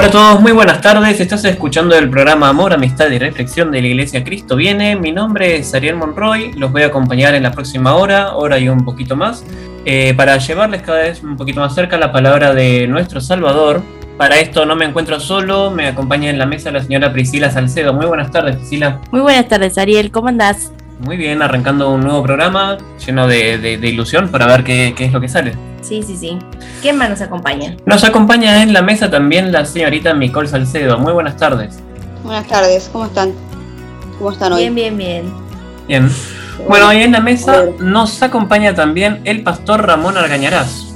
Hola a todos, muy buenas tardes. Estás escuchando el programa Amor, Amistad y Reflexión de la Iglesia Cristo Viene. Mi nombre es Ariel Monroy. Los voy a acompañar en la próxima hora, hora y un poquito más, eh, para llevarles cada vez un poquito más cerca la palabra de nuestro Salvador. Para esto no me encuentro solo, me acompaña en la mesa la señora Priscila Salcedo. Muy buenas tardes, Priscila. Muy buenas tardes, Ariel. ¿Cómo andás? Muy bien, arrancando un nuevo programa lleno de, ilusión para ver qué, es lo que sale. Sí, sí, sí. ¿Quién más nos acompaña? Nos acompaña en la mesa también la señorita Nicole Salcedo. Muy buenas tardes. Buenas tardes, ¿cómo están? ¿Cómo están hoy? Bien, bien, bien. Bien. Bueno, hoy en la mesa nos acompaña también el pastor Ramón Argañarás.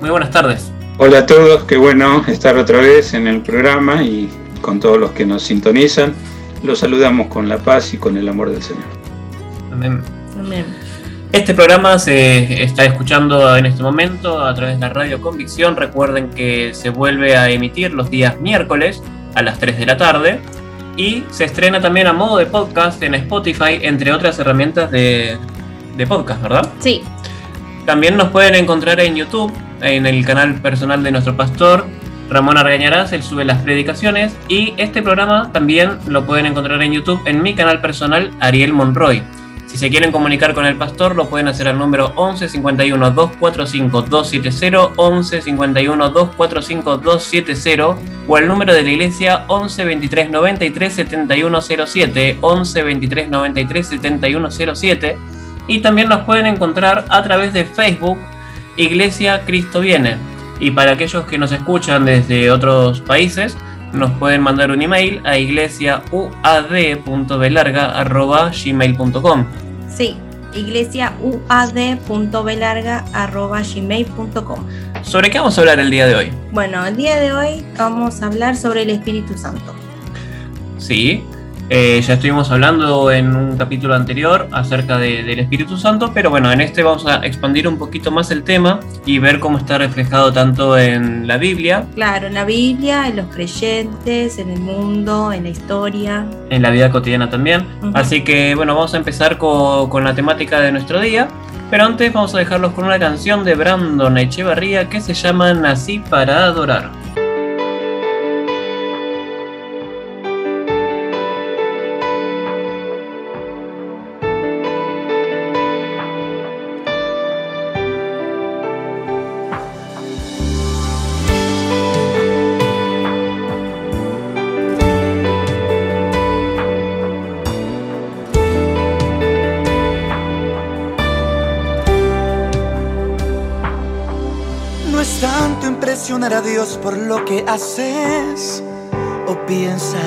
Muy buenas tardes. Hola a todos, qué bueno estar otra vez en el programa y con todos los que nos sintonizan. Los saludamos con la paz y con el amor del Señor. Este programa se está escuchando en este momento a través de la radio Convicción. Recuerden que se vuelve a emitir los días miércoles a las 3 de la tarde y se estrena también a modo de podcast en Spotify, entre otras herramientas de, de podcast, ¿verdad? Sí. También nos pueden encontrar en YouTube, en el canal personal de nuestro pastor, Ramón Argañarás, él sube las predicaciones y este programa también lo pueden encontrar en YouTube en mi canal personal, Ariel Monroy. Si se quieren comunicar con el pastor, lo pueden hacer al número 11 51 245 270, 11 51 245 270 o al número de la iglesia 11 23 93 7107, 11 23 93 7107 y también nos pueden encontrar a través de Facebook Iglesia Cristo Viene. Y para aquellos que nos escuchan desde otros países, nos pueden mandar un email a iglesiauad.belarga.gmail.com Sí, iglesiauad.belarga.gmail.com ¿Sobre qué vamos a hablar el día de hoy? Bueno, el día de hoy vamos a hablar sobre el Espíritu Santo. Sí, eh, ya estuvimos hablando en un capítulo anterior acerca del Espíritu Santo, pero bueno, en este vamos a expandir un poquito más el tema y ver cómo está reflejado tanto en la Biblia. Claro, en la Biblia, en los creyentes, en el mundo, en la historia. En la vida cotidiana también. Así que bueno, vamos a empezar con, con la temática de nuestro día. Pero antes vamos a dejarlos con una canción de Brandon Echevarría que se llama Nací para adorar. Que haces o piensas.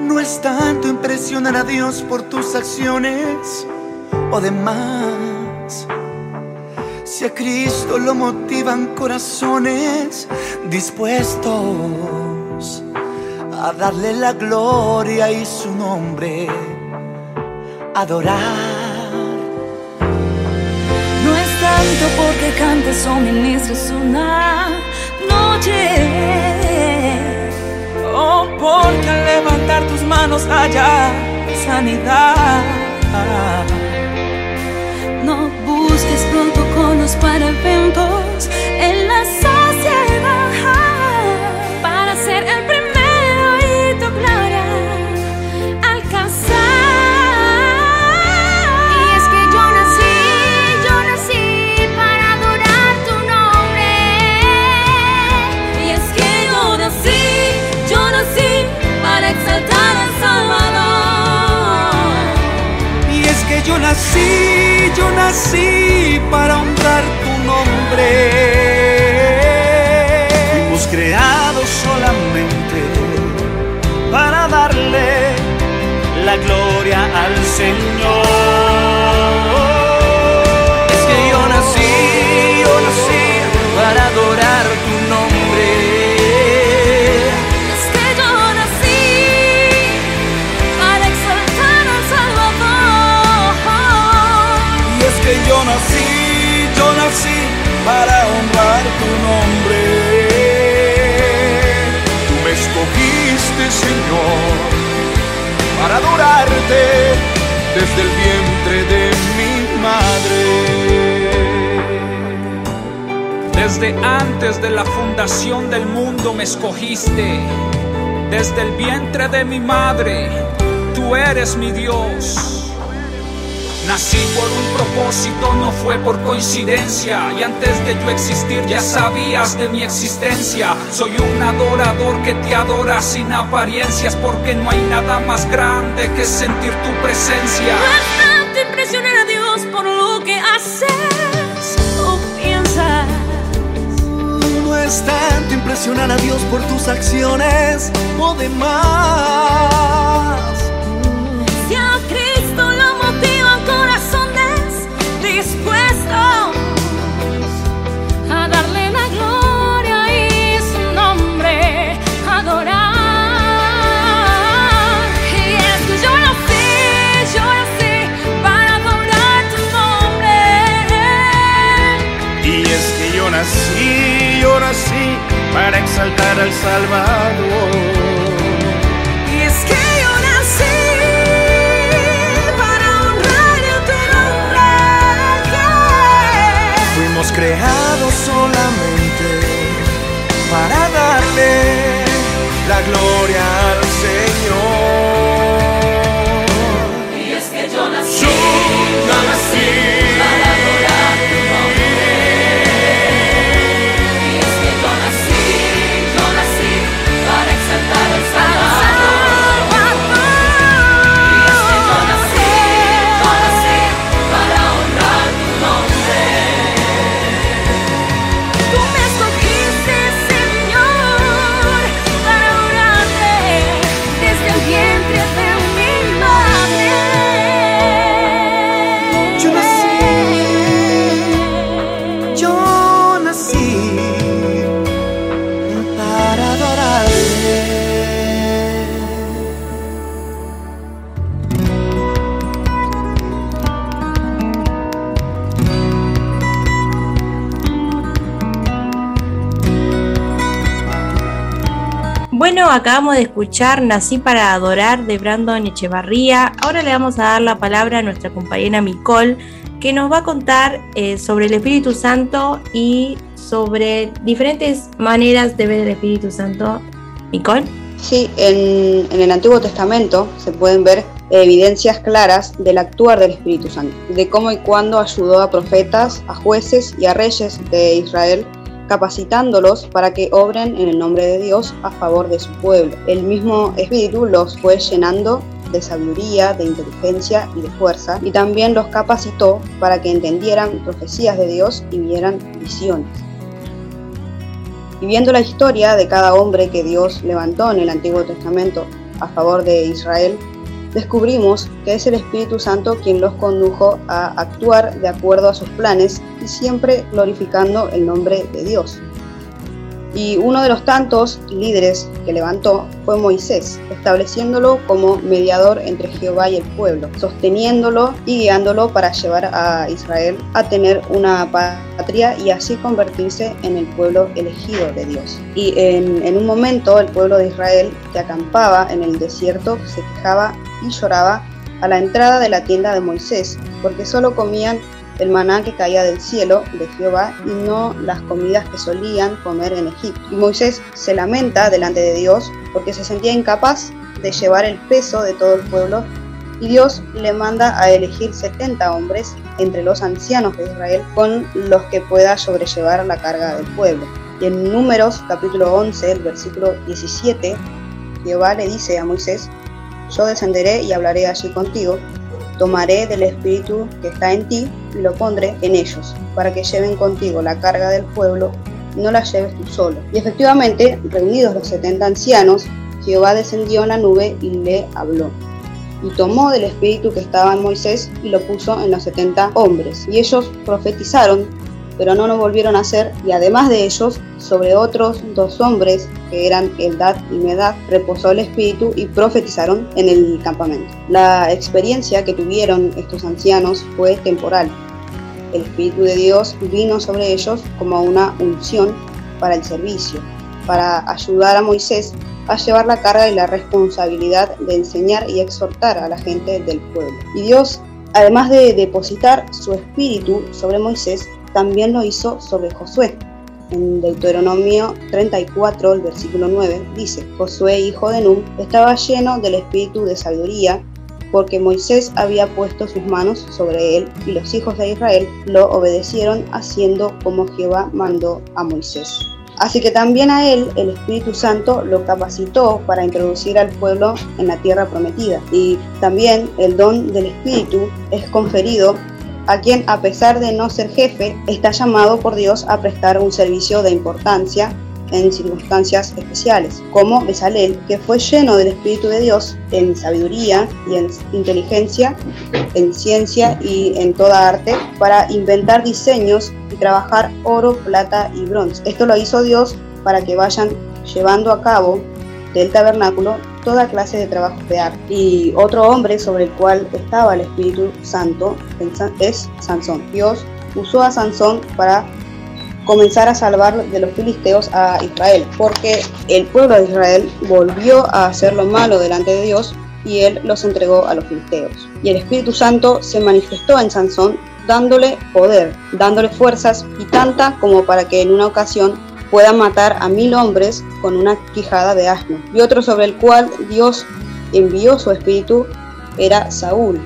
No es tanto impresionar a Dios por tus acciones o demás. Si a Cristo lo motivan corazones dispuestos a darle la gloria y su nombre, adorar tanto porque cantes o ministres una noche. O porque al levantar tus manos haya sanidad. No busques protocolos para eventos en la sociedad yo nací, yo nací para honrar tu nombre. Fuimos creados solamente para darle la gloria al Señor. Desde el vientre de mi madre. Desde antes de la fundación del mundo me escogiste. Desde el vientre de mi madre, tú eres mi Dios. Nací por un propósito, no fue por coincidencia. Y antes de yo existir ya sabías de mi existencia. Soy un adorador que te adora sin apariencias porque no hay nada más grande que sentir tu presencia. No es tanto impresionar a Dios por lo que haces o piensas. No es tanto impresionar a Dios por tus acciones o demás. Para exaltar al Salvador. Y es que yo nací para honrar tu nombre. Fuimos creados solamente para darle la gloria al Señor. Y es que yo nací Yo nací acabamos de escuchar Nací para adorar de Brandon Echevarría. Ahora le vamos a dar la palabra a nuestra compañera Micole, que nos va a contar eh, sobre el Espíritu Santo y sobre diferentes maneras de ver el Espíritu Santo. Micole. Sí, en el Antiguo Testamento se pueden ver evidencias claras del actuar del Espíritu Santo, de cómo y cuándo ayudó a profetas, a jueces y a reyes de Israel, capacitándolos para que obren en el nombre de Dios a favor de su pueblo. El mismo Espíritu los fue llenando de sabiduría, de inteligencia y de fuerza, y también los capacitó para que entendieran profecías de Dios y vieran visiones. Y viendo la historia de cada hombre que Dios levantó en el Antiguo Testamento a favor de Israel, descubrimos que es el Espíritu Santo quien los condujo a actuar de acuerdo a sus planes y siempre glorificando el nombre de Dios. Y uno de los tantos líderes que levantó fue Moisés, estableciéndolo como mediador entre Jehová y el pueblo, sosteniéndolo y guiándolo para llevar a Israel a tener una patria y así convertirse en el pueblo elegido de Dios. Y en, un momento el pueblo de Israel que acampaba en el desierto se quejaba y lloraba a la entrada de la tienda de Moisés, porque solo comían el maná que caía del cielo de Jehová y no las comidas que solían comer en Egipto. Y Moisés se lamenta delante de Dios porque se sentía incapaz de llevar el peso de todo el pueblo y Dios le manda a elegir 70 hombres entre los ancianos de Israel con los que pueda sobrellevar la carga del pueblo. Y en Números capítulo 11, el versículo 17, Jehová le dice a Moisés, yo descenderé y hablaré allí contigo, tomaré del espíritu que está en ti y lo pondré en ellos, para que lleven contigo la carga del pueblo, no la lleves tú solo. Y efectivamente, reunidos los setenta ancianos, Jehová descendió en la nube y le habló. Y tomó del espíritu que estaba en Moisés y lo puso en los setenta hombres. Y ellos profetizaron, pero no lo volvieron a hacer, y además de ellos, sobre otros dos hombres, que eran Eldad y Medad, reposó el espíritu y profetizaron en el campamento. La experiencia que tuvieron estos ancianos fue temporal. El espíritu de Dios vino sobre ellos como una unción para el servicio, para ayudar a Moisés a llevar la carga y la responsabilidad de enseñar y exhortar a la gente del pueblo. Y Dios, además de depositar su espíritu sobre Moisés, también lo hizo sobre Josué. En Deuteronomio 34, el versículo 9, dice, Josué, hijo de Nun, estaba lleno del espíritu de sabiduría, porque Moisés había puesto sus manos sobre él, y los hijos de Israel lo obedecieron haciendo como Jehová mandó a Moisés. Así que también a él el Espíritu Santo lo capacitó para introducir al pueblo en la tierra prometida. Y también el don del Espíritu es conferido a quien, a pesar de no ser jefe, está llamado por Dios a prestar un servicio de importancia en circunstancias especiales, como Besalel, que fue lleno del Espíritu de Dios en sabiduría y en inteligencia, en ciencia y en toda arte, para inventar diseños y trabajar oro, plata y bronce. Esto lo hizo Dios para que vayan llevando a cabo del tabernáculo toda clase de trabajos de arte. Y otro hombre sobre el cual estaba el Espíritu Santo es Sansón. Dios usó a Sansón para comenzar a salvar de los filisteos a Israel, porque el pueblo de Israel volvió a hacer lo malo delante de Dios y él los entregó a los filisteos. Y el Espíritu Santo se manifestó en Sansón dándole poder, dándole fuerzas y tanta como para que en una ocasión pueda matar a mil hombres con una quijada de asno. Y otro sobre el cual Dios envió su espíritu era Saúl,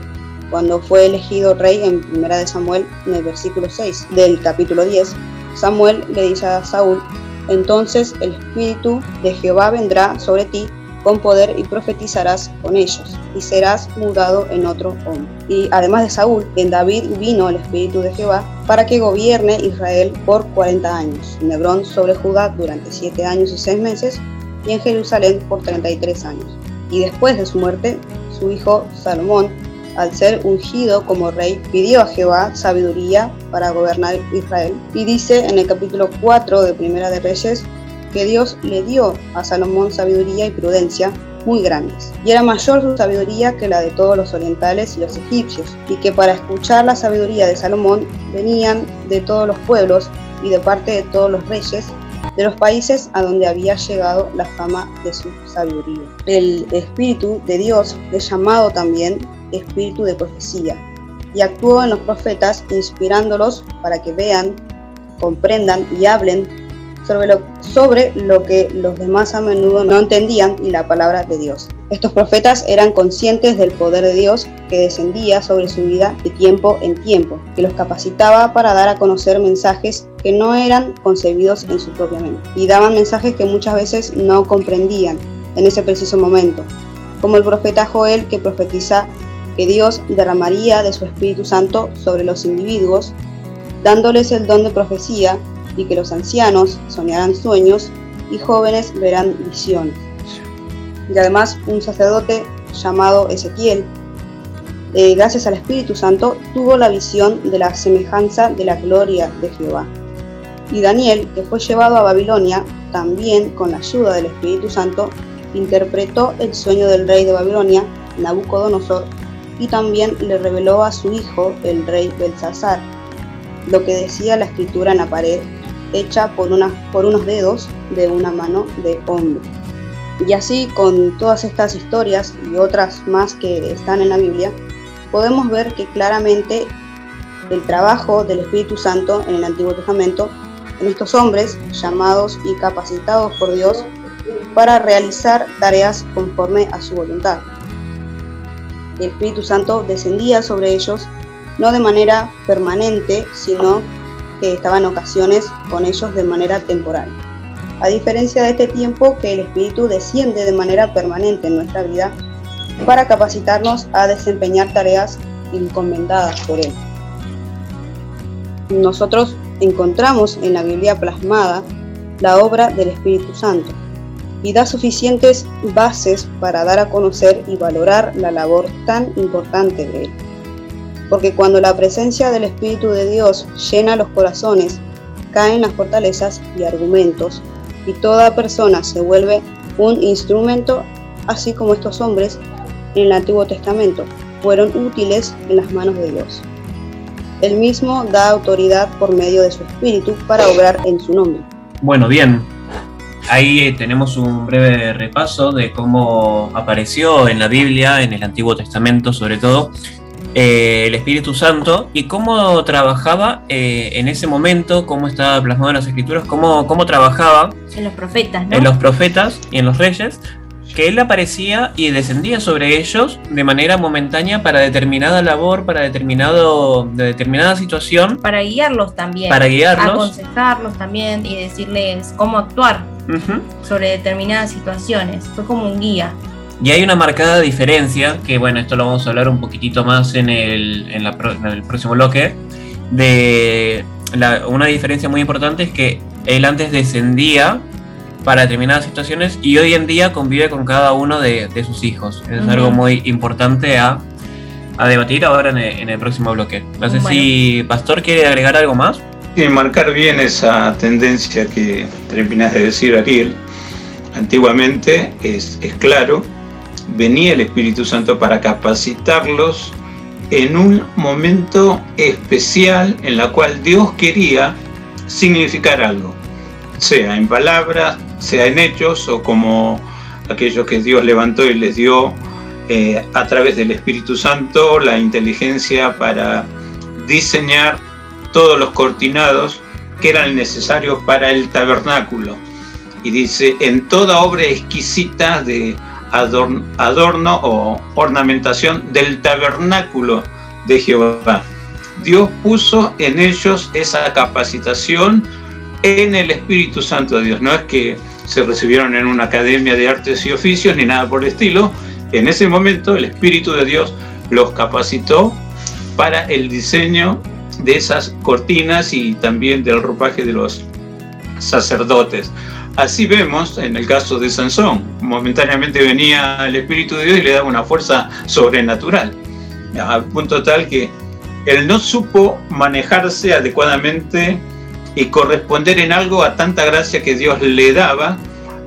cuando fue elegido rey en 1 Samuel en el versículo 6 del capítulo 10 Samuel le dice a Saúl, entonces el Espíritu de Jehová vendrá sobre ti con poder y profetizarás con ellos, y serás mudado en otro hombre. Y además de Saúl, en David vino el Espíritu de Jehová para que gobierne Israel por 40 años, en Hebrón sobre Judá durante 7 años y 6 meses, y en Jerusalén por 33 años. Y después de su muerte, su hijo Salomón al ser ungido como rey, pidió a Jehová sabiduría para gobernar Israel. Y dice en el capítulo 4 de Primera de Reyes que Dios le dio a Salomón sabiduría y prudencia muy grandes. Y era mayor su sabiduría que la de todos los orientales y los egipcios, y que para escuchar la sabiduría de Salomón venían de todos los pueblos y de parte de todos los reyes de los países a donde había llegado la fama de su sabiduría. El Espíritu de Dios es llamado también espíritu de profecía, y actuó en los profetas inspirándolos para que vean, comprendan y hablen sobre lo, sobre lo que los demás a menudo no entendían y la palabra de Dios. Estos profetas eran conscientes del poder de Dios que descendía sobre su vida de tiempo en tiempo, que los capacitaba para dar a conocer mensajes que no eran concebidos en su propia mente, y daban mensajes que muchas veces no comprendían en ese preciso momento, como el profeta Joel que profetiza que Dios derramaría de su Espíritu Santo sobre los individuos, dándoles el don de profecía y que los ancianos soñarán sueños y jóvenes verán visiones. Y además un sacerdote llamado Ezequiel, eh, gracias al Espíritu Santo, tuvo la visión de la semejanza de la gloria de Jehová. Y Daniel, que fue llevado a Babilonia, también con la ayuda del Espíritu Santo, interpretó el sueño del rey de Babilonia, Nabucodonosor, y también le reveló a su hijo, el rey Belsasar, lo que decía la escritura en la pared, hecha por, una, por unos dedos de una mano de hombre. Y así con todas estas historias y otras más que están en la Biblia, podemos ver que claramente el trabajo del Espíritu Santo en el Antiguo Testamento, en estos hombres llamados y capacitados por Dios para realizar tareas conforme a su voluntad el Espíritu Santo descendía sobre ellos, no de manera permanente, sino que estaba ocasiones con ellos de manera temporal. A diferencia de este tiempo que el Espíritu desciende de manera permanente en nuestra vida para capacitarnos a desempeñar tareas encomendadas por Él. Nosotros encontramos en la Biblia plasmada la obra del Espíritu Santo y da suficientes bases para dar a conocer y valorar la labor tan importante de Él. Porque cuando la presencia del Espíritu de Dios llena los corazones, caen las fortalezas y argumentos, y toda persona se vuelve un instrumento, así como estos hombres en el Antiguo Testamento fueron útiles en las manos de Dios. Él mismo da autoridad por medio de su Espíritu para obrar en su nombre. Bueno, bien, Ahí eh, tenemos un breve repaso de cómo apareció en la Biblia, en el Antiguo Testamento sobre todo, eh, el Espíritu Santo y cómo trabajaba eh, en ese momento, cómo estaba plasmado en las escrituras, cómo, cómo trabajaba En los profetas, ¿no? en los profetas y en los reyes, que él aparecía y descendía sobre ellos de manera momentánea para determinada labor, para determinado, de determinada situación, Para guiarlos también. para guiarlos. Aconsejarlos también y decirles cómo actuar sobre determinadas situaciones. Fue como un guía. Y hay una marcada diferencia, que bueno, esto lo vamos a hablar un poquitito más en el, en la pro- en el próximo bloque, de la- una diferencia muy importante es que él antes descendía para determinadas situaciones y hoy en día convive con cada uno de, de sus hijos. Es algo muy importante a, a debatir ahora en el, en el próximo bloque. No sé Bueno. si Pastor quiere agregar algo más. Y marcar bien esa tendencia que terminas de decir, Ariel. Antiguamente, es, es claro, venía el Espíritu Santo para capacitarlos en un momento especial en la cual Dios quería significar algo, sea en palabras, sea en hechos o como aquellos que Dios levantó y les dio eh, a través del Espíritu Santo la inteligencia para diseñar todos los cortinados que eran necesarios para el tabernáculo. Y dice, en toda obra exquisita de adorno, o ornamentación del tabernáculo de Jehová. Dios puso en ellos esa capacitación en el Espíritu Santo de Dios. No es que se recibieron en una academia de artes y oficios ni nada por el estilo. En ese momento el Espíritu de Dios los capacitó para el diseño de esas cortinas y también del ropaje de los sacerdotes. Así vemos en el caso de Sansón, momentáneamente venía el Espíritu de Dios y le daba una fuerza sobrenatural, al punto tal que él no supo manejarse adecuadamente y corresponder en algo a tanta gracia que Dios le daba.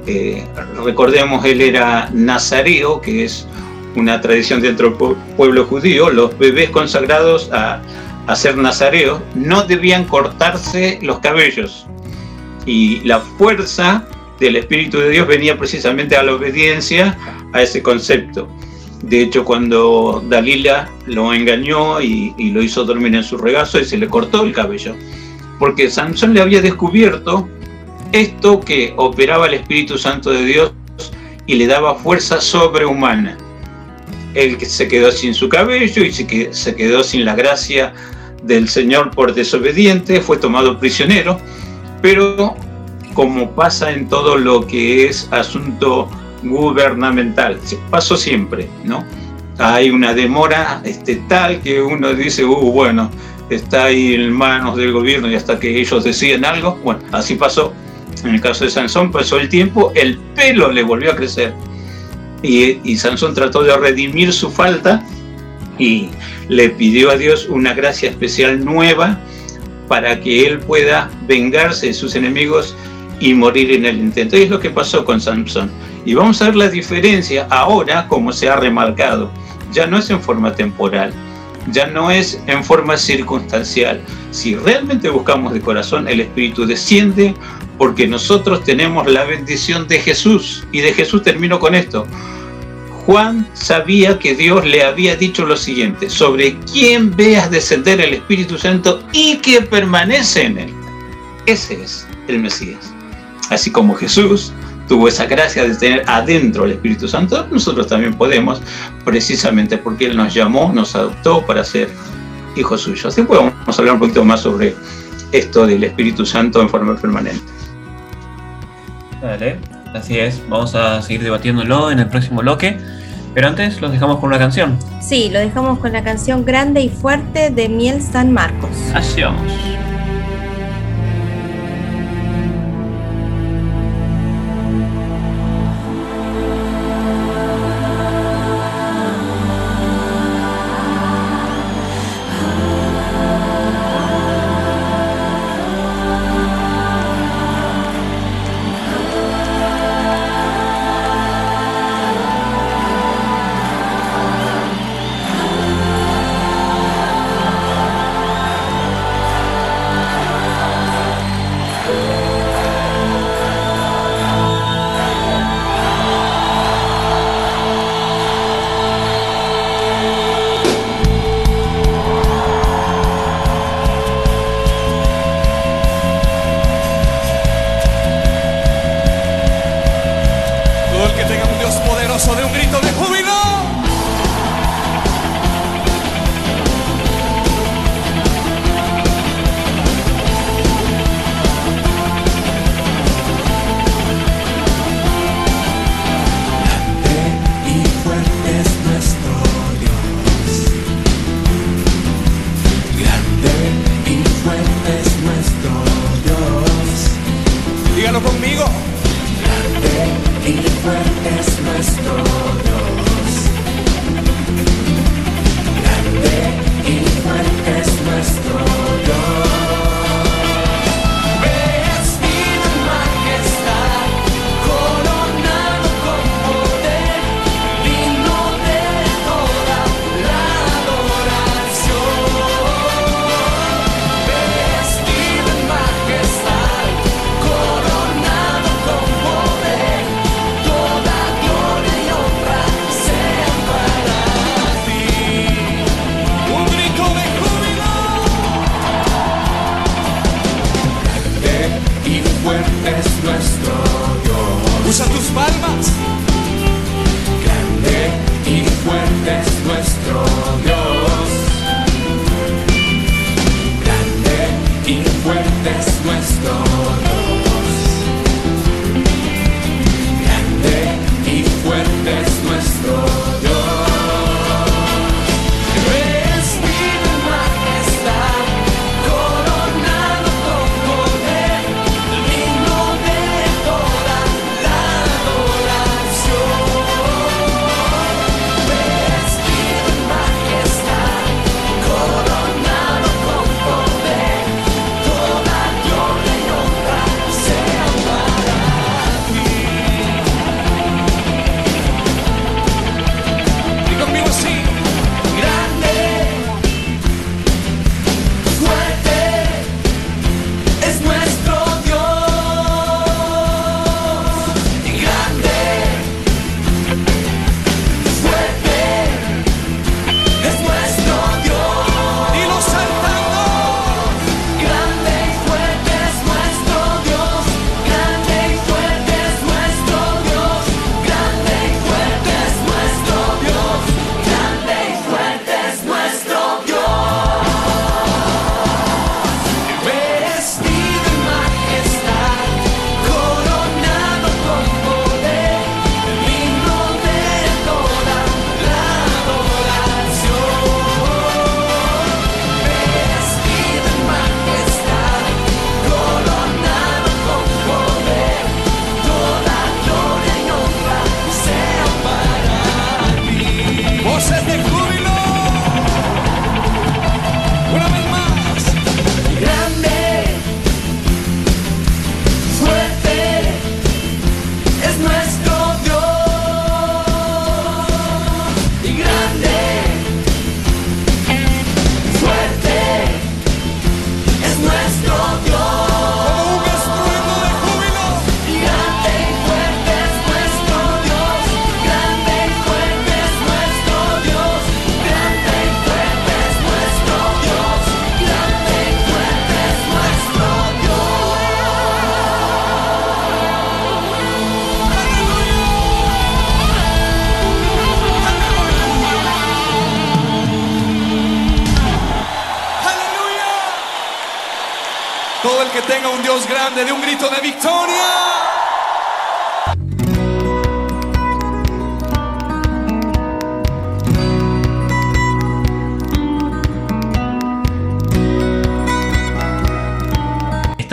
Eh, recordemos, él era nazareo, que es una tradición dentro del pue- pueblo judío, los bebés consagrados a, a ser nazareos no debían cortarse los cabellos. Y la fuerza del Espíritu de Dios venía precisamente a la obediencia a ese concepto. De hecho, cuando Dalila lo engañó y, lo hizo dormir en su regazo y se le cortó el cabello, porque Sansón le había descubierto esto que operaba el Espíritu Santo de Dios y le daba fuerza sobrehumana. Él se quedó sin su cabello y se quedó sin la gracia del Señor por desobediente, fue tomado prisionero, pero como pasa en todo lo que es asunto gubernamental, pasó siempre, ¿no? Hay una demora este, tal que uno dice, uh, bueno, está ahí en manos del gobierno y hasta que ellos deciden algo, bueno, así pasó. En el caso de Sansón pasó el tiempo, el pelo le volvió a crecer y, y Sansón trató de redimir su falta y le pidió a Dios una gracia especial nueva para que él pueda vengarse de sus enemigos y morir en el intento. Y es lo que pasó con Sansón. Y vamos a ver la diferencia ahora, como se ha remarcado. Ya no es en forma temporal, ya no es en forma circunstancial. Si realmente buscamos de corazón, el Espíritu desciende porque nosotros tenemos la bendición de Jesús. Y de Jesús termino con esto. Juan sabía que Dios le había dicho lo siguiente, sobre quién veas descender el Espíritu Santo y que permanece en él. Ese es el Mesías. Así como Jesús tuvo esa gracia de tener adentro el Espíritu Santo, nosotros también podemos, precisamente porque Él nos llamó, nos adoptó para ser hijos suyos. Después vamos a hablar un poquito más sobre esto del Espíritu Santo en forma permanente. Dale, así es. Vamos a seguir debatiéndolo en el próximo bloque. Pero antes los dejamos con una canción. Sí, lo dejamos con la canción Grande y Fuerte de Miel San Marcos. Así vamos.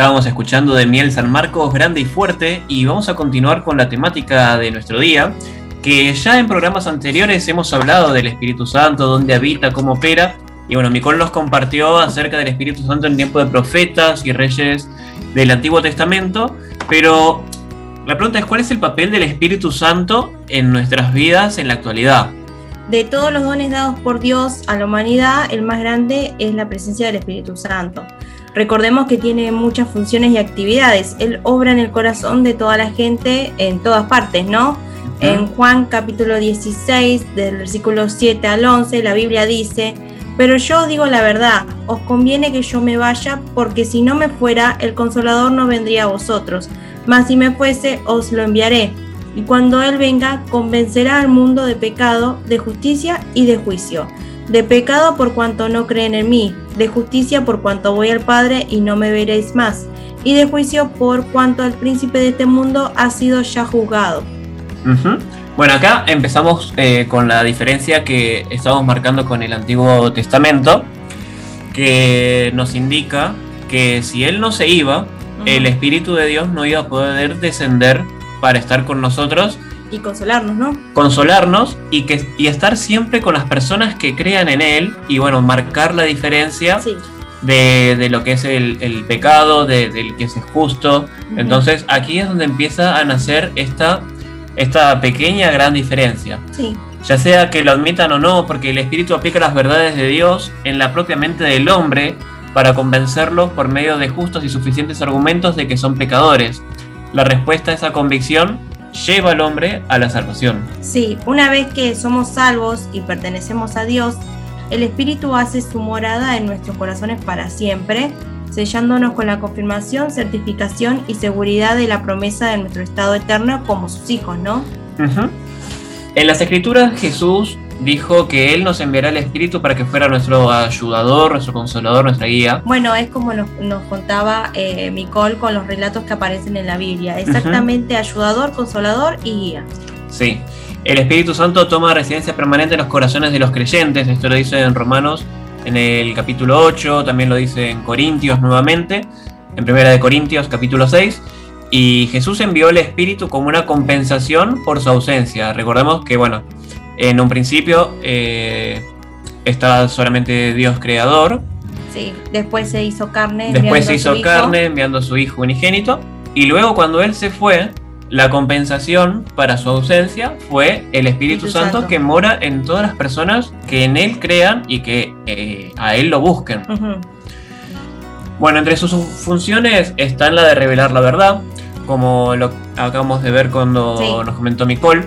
Estábamos escuchando de Miel San Marcos Grande y Fuerte y vamos a continuar con la temática de nuestro día, que ya en programas anteriores hemos hablado del Espíritu Santo, dónde habita, cómo opera, y bueno, Micol nos compartió acerca del Espíritu Santo en tiempo de profetas y reyes del Antiguo Testamento, pero la pregunta es, ¿cuál es el papel del Espíritu Santo en nuestras vidas en la actualidad? De todos los dones dados por Dios a la humanidad, el más grande es la presencia del Espíritu Santo. Recordemos que tiene muchas funciones y actividades. Él obra en el corazón de toda la gente en todas partes, ¿no? En Juan capítulo 16, del versículo 7 al 11, la Biblia dice, pero yo os digo la verdad, os conviene que yo me vaya, porque si no me fuera, el consolador no vendría a vosotros, mas si me fuese, os lo enviaré. Y cuando Él venga, convencerá al mundo de pecado, de justicia y de juicio. De pecado por cuanto no creen en mí, de justicia por cuanto voy al Padre y no me veréis más, y de juicio por cuanto el príncipe de este mundo ha sido ya juzgado. Bueno, acá empezamos eh, con la diferencia que estamos marcando con el Antiguo Testamento, que nos indica que si Él no se iba, el Espíritu de Dios no iba a poder descender para estar con nosotros, Y consolarnos, ¿no? consolarnos y, que, y estar siempre con las personas que crean en Él y bueno, marcar la diferencia Sí. de, de lo que es el, el pecado, de, del que es justo. Entonces aquí es donde empieza a nacer esta, esta pequeña gran diferencia. Sí. Ya sea que lo admitan o no, porque el Espíritu aplica las verdades de Dios en la propia mente del hombre para convencerlos por medio de justos y suficientes argumentos de que son pecadores. La respuesta a esa convicción lleva al hombre a la salvación. Sí, una vez que somos salvos y pertenecemos a Dios, el Espíritu hace su morada en nuestros corazones para siempre, sellándonos con la confirmación, certificación y seguridad de la promesa de nuestro estado eterno como sus hijos, ¿no? En las escrituras Jesús dijo que Él nos enviará el Espíritu para que fuera nuestro ayudador, nuestro consolador, nuestra guía. Bueno, es como nos, nos contaba eh, Micol con los relatos que aparecen en la Biblia. Exactamente ayudador, consolador y guía. Sí. El Espíritu Santo toma residencia permanente en los corazones de los creyentes. Esto lo dice en Romanos en el capítulo 8, también lo dice en Corintios nuevamente, en Primera de Corintios capítulo 6. Y Jesús envió el Espíritu como una compensación por su ausencia. Recordemos que, bueno, en un principio eh, está solamente Dios creador, Sí, después se hizo carne. Después se hizo su hijo. carne enviando a su hijo unigénito. Y luego cuando él se fue, la compensación para su ausencia fue el Espíritu Espíritu Santo, Santo. que mora en todas las personas que en él crean y que eh, a él lo busquen. Bueno, entre sus funciones están la de revelar la verdad, como lo acabamos de ver cuando Sí. nos comentó Nicole.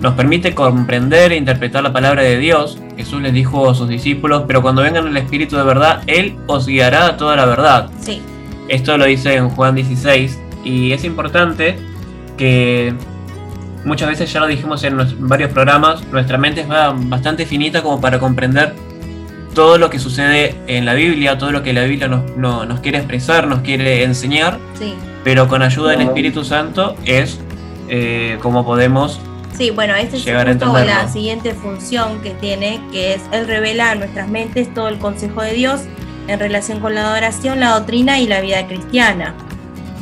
Nos permite comprender e interpretar la palabra de Dios. Jesús les dijo a sus discípulos, pero cuando vengan el Espíritu de verdad, Él os guiará a toda la verdad. Sí, Esto lo dice en Juan 16 y es importante que muchas veces ya lo dijimos en varios programas, nuestra mente es ba- bastante finita como para comprender todo lo que sucede en la Biblia, todo lo que la Biblia nos, no- nos quiere expresar, nos quiere enseñar, sí. pero con ayuda del Espíritu Santo es eh, como podemos Sí, bueno, esta es justo la siguiente función que tiene, que es Él revela a nuestras mentes todo el consejo de Dios en relación con la adoración, la doctrina y la vida cristiana.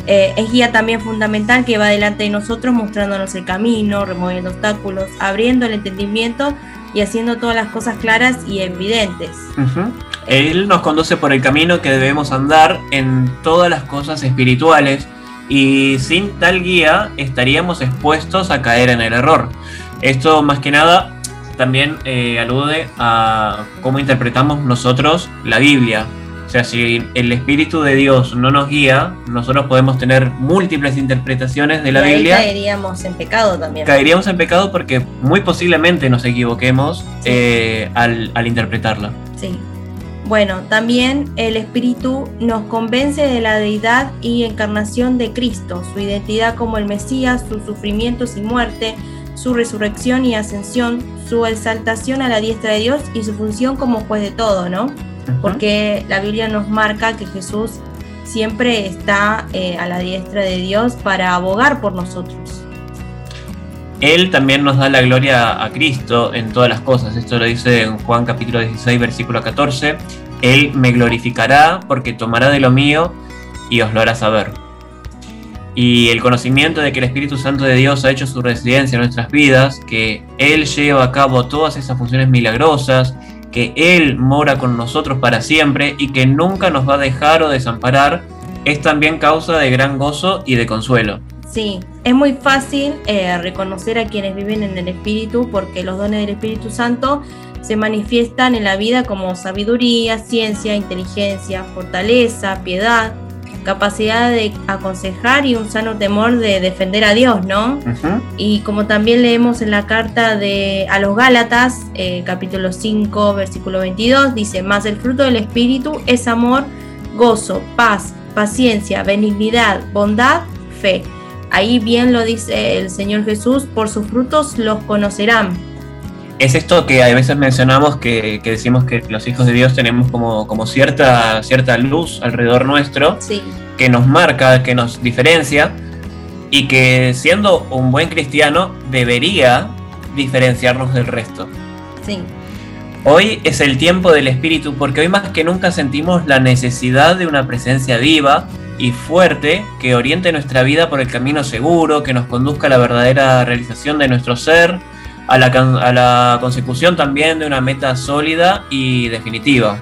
Eh, es guía también fundamental que va delante de nosotros mostrándonos el camino, removiendo obstáculos, abriendo el entendimiento y haciendo todas las cosas claras y evidentes. Él nos conduce por el camino que debemos andar en todas las cosas espirituales y sin tal guía estaríamos expuestos a caer en el error. Esto más que nada también eh, alude a cómo interpretamos nosotros la Biblia. O sea, si el Espíritu de Dios no nos guía, nosotros podemos tener múltiples interpretaciones de la y ahí Biblia. caeríamos en pecado también. Caeríamos en pecado porque muy posiblemente nos equivoquemos eh, al, al interpretarla. Sí. Bueno, también el Espíritu nos convence de la deidad y encarnación de Cristo, su identidad como el Mesías, sus sufrimientos y muerte, su resurrección y ascensión, su exaltación a la diestra de Dios y su función como juez de todo, ¿no? Porque la Biblia nos marca que Jesús siempre está eh, a la diestra de Dios para abogar por nosotros. Él también nos da la gloria a Cristo en todas las cosas. Esto lo dice en Juan capítulo 16, versículo 14. Él me glorificará porque tomará de lo mío y os lo hará saber. Y el conocimiento de que el Espíritu Santo de Dios ha hecho su residencia en nuestras vidas, que Él lleva a cabo todas esas funciones milagrosas, que Él mora con nosotros para siempre y que nunca nos va a dejar o desamparar, es también causa de gran gozo y de consuelo. Sí, es muy fácil eh, reconocer a quienes viven en el Espíritu porque los dones del Espíritu Santo se manifiestan en la vida como sabiduría, ciencia, inteligencia, fortaleza, piedad, capacidad de aconsejar y un sano temor de defender a Dios, ¿no? Y como también leemos en la carta de a los Gálatas, eh, capítulo 5, versículo 22, dice, más el fruto del Espíritu es amor, gozo, paz, paciencia, benignidad, bondad, fe. Ahí bien lo dice el Señor Jesús, por sus frutos los conocerán. Es esto que a veces mencionamos que, que decimos que los hijos de Dios tenemos como, como cierta, cierta luz alrededor nuestro Sí, que nos marca, que nos diferencia y que siendo un buen cristiano debería diferenciarnos del resto. sí, Hoy es el tiempo del espíritu porque hoy más que nunca sentimos la necesidad de una presencia viva y fuerte que oriente nuestra vida por el camino seguro, que nos conduzca a la verdadera realización de nuestro ser, a la, a la consecución también de una meta sólida y definitiva.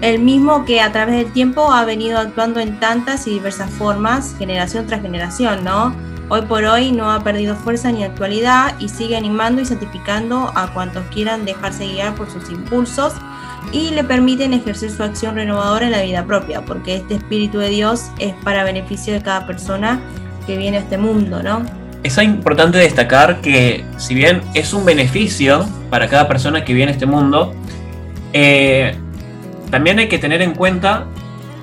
El mismo que a través del tiempo ha venido actuando en tantas y diversas formas, generación tras generación, ¿no? Hoy por hoy no ha perdido fuerza ni actualidad y sigue animando y santificando a cuantos quieran dejarse guiar por sus impulsos y le permiten ejercer su acción renovadora en la vida propia, porque este Espíritu de Dios es para beneficio de cada persona que viene a este mundo, ¿no? Es importante destacar que si bien es un beneficio para cada persona que viene a este mundo, eh, también hay que tener en cuenta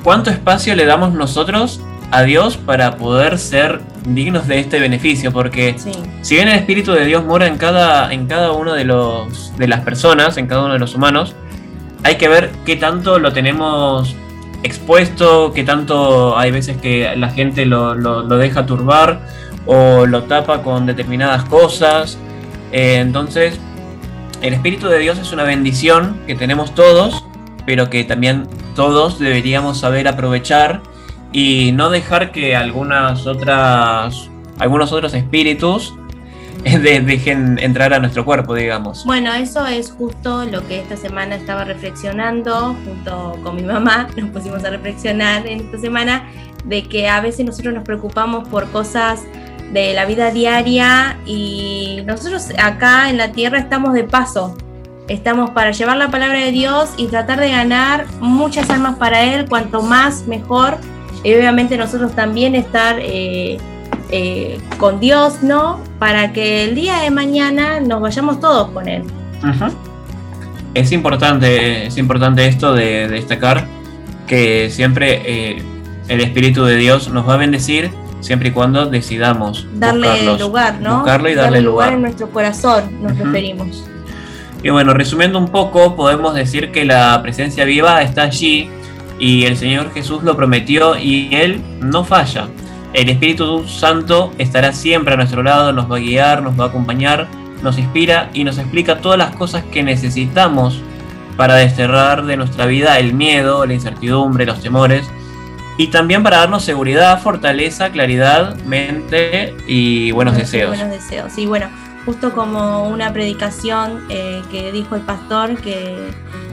cuánto espacio le damos nosotros a Dios para poder ser dignos de este beneficio, porque Sí, si bien el Espíritu de Dios mora en cada, en cada uno de, los, de las personas, en cada uno de los humanos, hay que ver qué tanto lo tenemos expuesto, qué tanto hay veces que la gente lo, lo- lo deja turbar o lo tapa con determinadas cosas. Eh, entonces, el Espíritu de Dios es una bendición que tenemos todos, pero que también todos deberíamos saber aprovechar y no dejar que algunas otras, algunos otros espíritus de- dejen entrar a nuestro cuerpo, digamos. Bueno, eso es justo lo que esta semana estaba reflexionando junto con mi mamá. Nos pusimos a reflexionar en esta semana de que a veces nosotros nos preocupamos por cosas de la vida diaria y nosotros acá en la tierra estamos de paso. Estamos para llevar la palabra de Dios y tratar de ganar muchas almas para Él, cuanto más mejor. Y obviamente nosotros también estar eh, eh, con Dios, ¿no? Para que el día de mañana nos vayamos todos con Él. Es importante, es importante esto de, de destacar que siempre eh, el Espíritu de Dios nos va a bendecir siempre y cuando decidamos Darle lugar, ¿no? buscarlo y darle lugar. en nuestro corazón, nos referimos. Y bueno, resumiendo un poco, podemos decir que la presencia viva está allí y el Señor Jesús lo prometió y Él no falla. El Espíritu Santo estará siempre a nuestro lado, nos va a guiar, nos va a acompañar, nos inspira y nos explica todas las cosas que necesitamos para desterrar de nuestra vida el miedo, la incertidumbre, los temores y también para darnos seguridad, fortaleza, claridad, mente y buenos deseos. Buenos deseos. Y bueno, justo como una predicación eh, que dijo el pastor que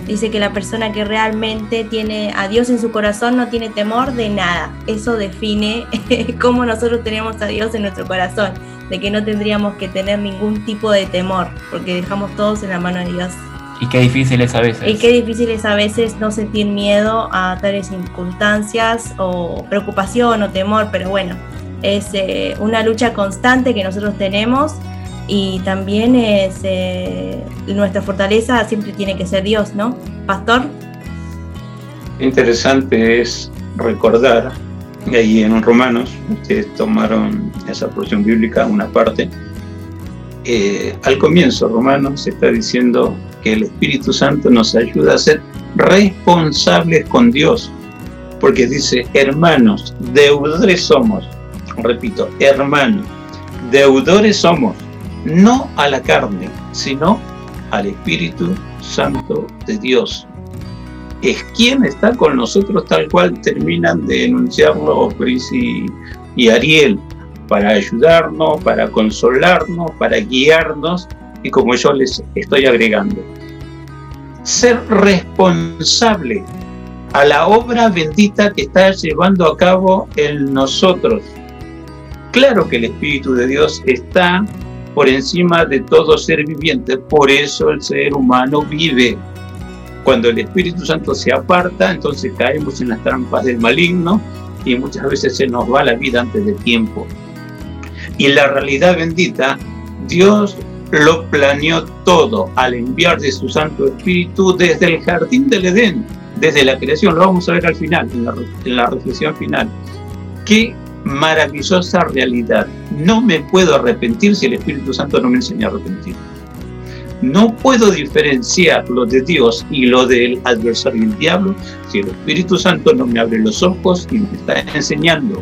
dice que la persona que realmente tiene a Dios en su corazón no tiene temor de nada. Eso define cómo nosotros tenemos a Dios en nuestro corazón, de que no tendríamos que tener ningún tipo de temor, porque dejamos todos en la mano de Dios. Y qué difícil es a veces. Y qué difícil es a veces no sentir miedo a tales circunstancias o preocupación o temor, pero bueno, es eh, una lucha constante que nosotros tenemos y también es eh, nuestra fortaleza siempre tiene que ser Dios, ¿no? Pastor. Interesante es recordar, y ahí en Romanos, ustedes tomaron esa porción bíblica, una parte, eh, al comienzo Romanos está diciendo que el Espíritu Santo nos ayuda a ser responsables con Dios, porque dice, hermanos, deudores somos, repito, hermanos, deudores somos, no a la carne, sino al Espíritu Santo de Dios. Es quien está con nosotros tal cual terminan de enunciarlo Pris y, y Ariel, para ayudarnos, para consolarnos, para guiarnos y como yo les estoy agregando, ser responsable a la obra bendita que está llevando a cabo en nosotros. Claro que el Espíritu de Dios está por encima de todo ser viviente, por eso el ser humano vive. Cuando el Espíritu Santo se aparta, entonces caemos en las trampas del maligno y muchas veces se nos va la vida antes de tiempo. Y la realidad bendita, Dios lo planeó todo al enviar de su Santo Espíritu desde el jardín del Edén, desde la creación. Lo vamos a ver al final, en la, en reflexión final. Qué maravillosa realidad. No me puedo arrepentir si el Espíritu Santo no me enseña a arrepentir. No puedo diferenciar lo de Dios y lo del adversario el diablo si el Espíritu Santo no me abre los ojos y me está enseñando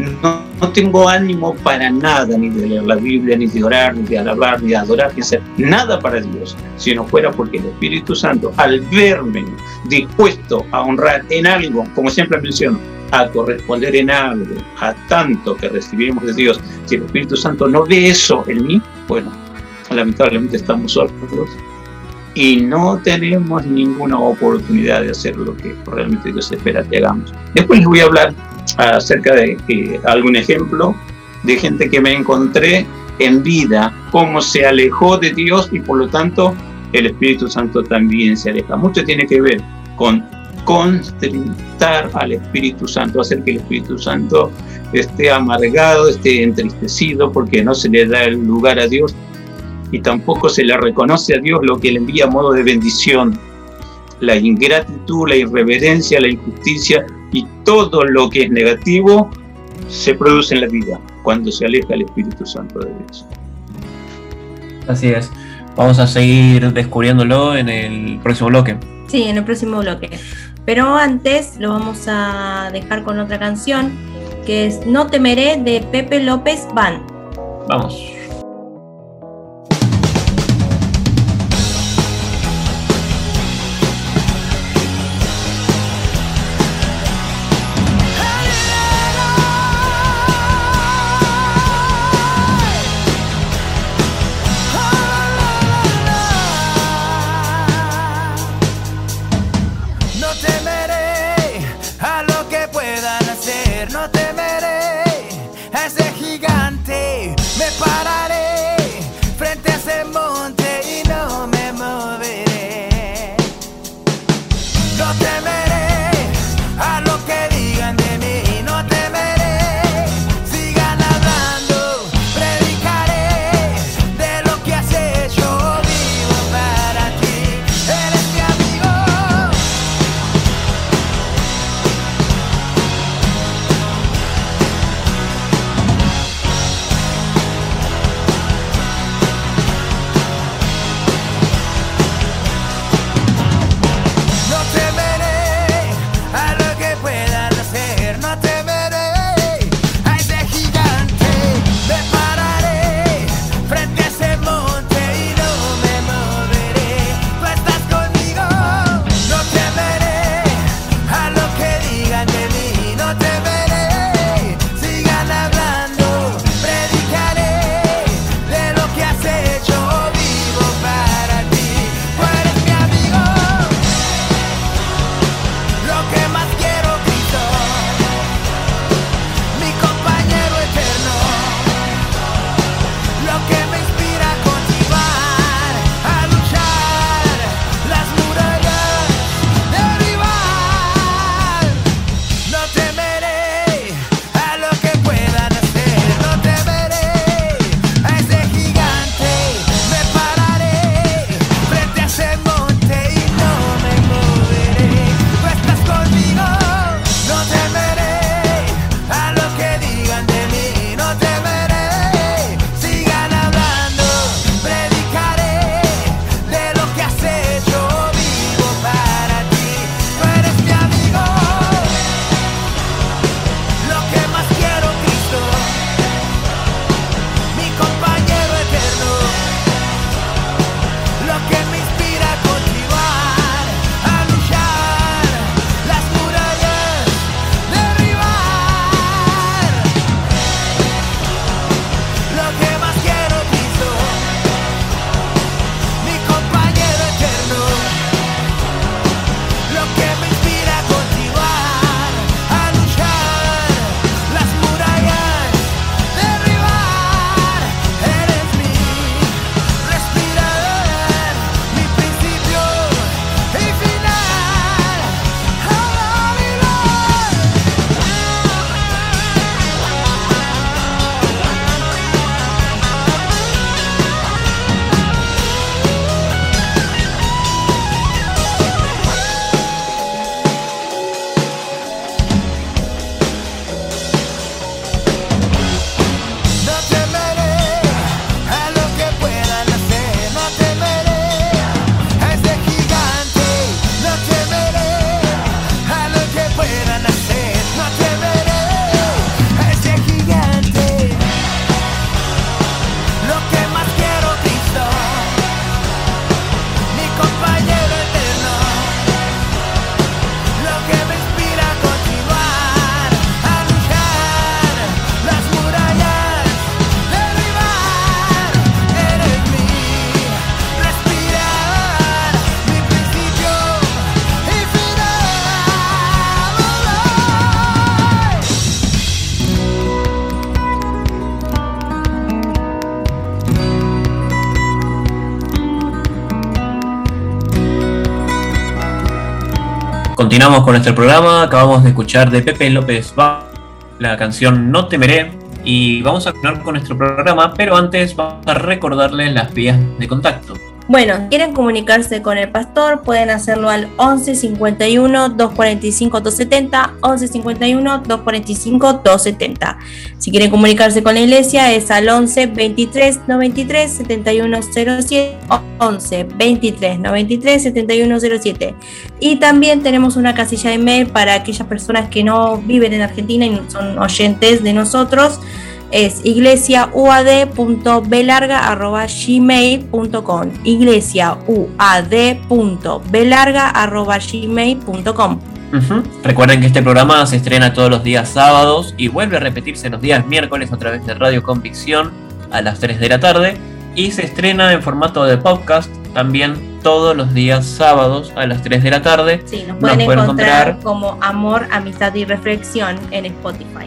no, no, tengo ánimo para nada, ni de leer la Biblia, ni de orar, ni de alabar, ni de adorar, ni hacer nada para Dios, si no fuera porque el Espíritu Santo, al verme dispuesto a honrar en algo, como siempre menciono, a corresponder en algo, a tanto que recibimos de Dios, si el Espíritu Santo no ve eso en mí, bueno, lamentablemente estamos solos y no tenemos ninguna oportunidad de hacer lo que realmente Dios espera que hagamos. Después les voy a hablar acerca de algún ejemplo de gente que me encontré en vida, cómo se alejó de Dios y por lo tanto el Espíritu Santo también se aleja. Mucho tiene que ver con constrintar al Espíritu Santo, hacer que el Espíritu Santo esté amargado, esté entristecido porque no se le da el lugar a Dios y tampoco se le reconoce a Dios lo que le envía a modo de bendición. La ingratitud, la irreverencia, la injusticia y todo lo que es negativo se produce en la vida cuando se aleja el Espíritu Santo de Dios. Así es. Vamos a seguir descubriéndolo en el próximo bloque. Sí, en el próximo bloque. Pero antes lo vamos a dejar con otra canción que es No temeré de Pepe López Van. Vamos. Continuamos con nuestro programa. Acabamos de escuchar de Pepe López Va la canción No temeré. Y vamos a continuar con nuestro programa, pero antes vamos a recordarles las vías de contacto. Bueno, si quieren comunicarse con el pastor, pueden hacerlo al 11 51 245 270, 11 51 245 270. Si quieren comunicarse con la iglesia es al 11 23 93 7107, 11 23 93 7107. Y también tenemos una casilla de mail para aquellas personas que no viven en Argentina y son oyentes de nosotros es iglesiauad.belarga.gmail.com iglesiauad.belarga.gmail.com Ujú. Recuerden que este programa se estrena todos los días sábados y vuelve a repetirse los días miércoles a través de Radio Convicción a las 3 de la tarde y se estrena en formato de podcast también todos los días sábados a las 3 de la tarde. Sí, nos Nos pueden pueden encontrar, encontrar- como Amor, Amistad y Reflexión en Spotify.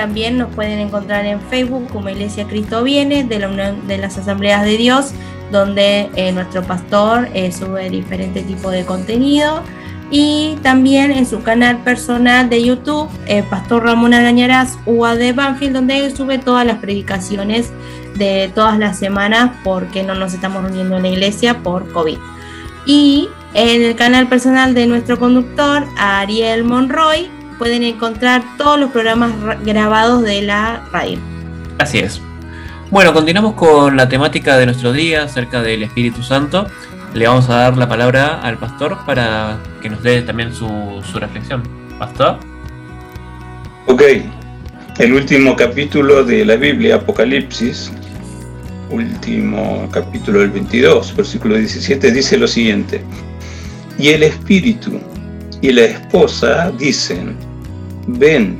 También nos pueden encontrar en Facebook como Iglesia Cristo Viene de la Unión de las Asambleas de Dios, donde eh, nuestro pastor eh, sube diferente tipo de contenido. Y también en su canal personal de YouTube, eh, Pastor Ramón Arañarás, UA de Banfield, donde él sube todas las predicaciones de todas las semanas porque no nos estamos reuniendo en la iglesia por COVID. Y en el canal personal de nuestro conductor, Ariel Monroy, pueden encontrar todos los programas ra- grabados de la radio. Así es. Bueno, continuamos con la temática de nuestro día acerca del Espíritu Santo. Le vamos a dar la palabra al pastor para que nos dé también su, su reflexión. Pastor. Ok, el último capítulo de la Biblia, Apocalipsis, último capítulo del 22, versículo 17, dice lo siguiente. Y el espíritu y la esposa dicen, ven.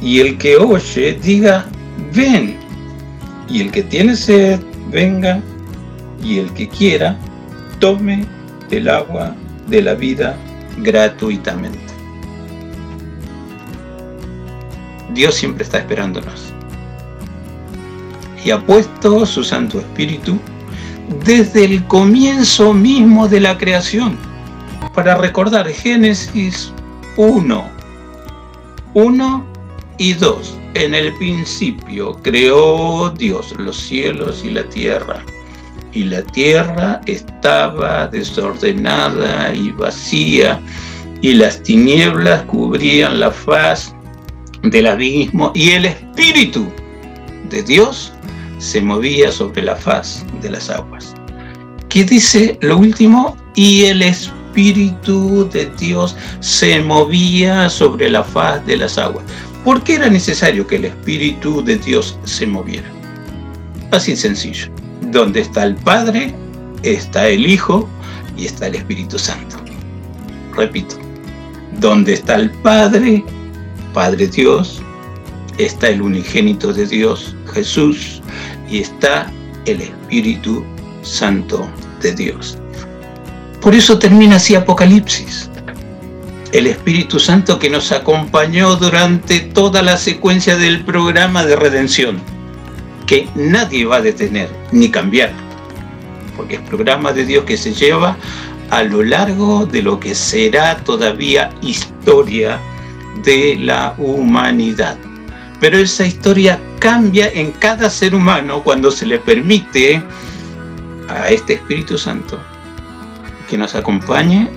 Y el que oye diga, ven. Y el que tiene sed, venga. Y el que quiera, tome el agua de la vida gratuitamente. Dios siempre está esperándonos. Y ha puesto su Santo Espíritu desde el comienzo mismo de la creación. Para recordar Génesis 1, 1 y 2. En el principio creó Dios los cielos y la tierra. Y la tierra estaba desordenada y vacía, y las tinieblas cubrían la faz del abismo, y el Espíritu de Dios se movía sobre la faz de las aguas. ¿Qué dice lo último? Y el Espíritu de Dios se movía sobre la faz de las aguas. ¿Por qué era necesario que el Espíritu de Dios se moviera? Así sencillo. Donde está el Padre, está el Hijo y está el Espíritu Santo. Repito, donde está el Padre, Padre Dios, está el unigénito de Dios, Jesús, y está el Espíritu Santo de Dios. Por eso termina así Apocalipsis. El Espíritu Santo que nos acompañó durante toda la secuencia del programa de redención, que nadie va a detener ni cambiar, porque es programa de Dios que se lleva a lo largo de lo que será todavía historia de la humanidad. Pero esa historia cambia en cada ser humano cuando se le permite a este Espíritu Santo que nos acompañe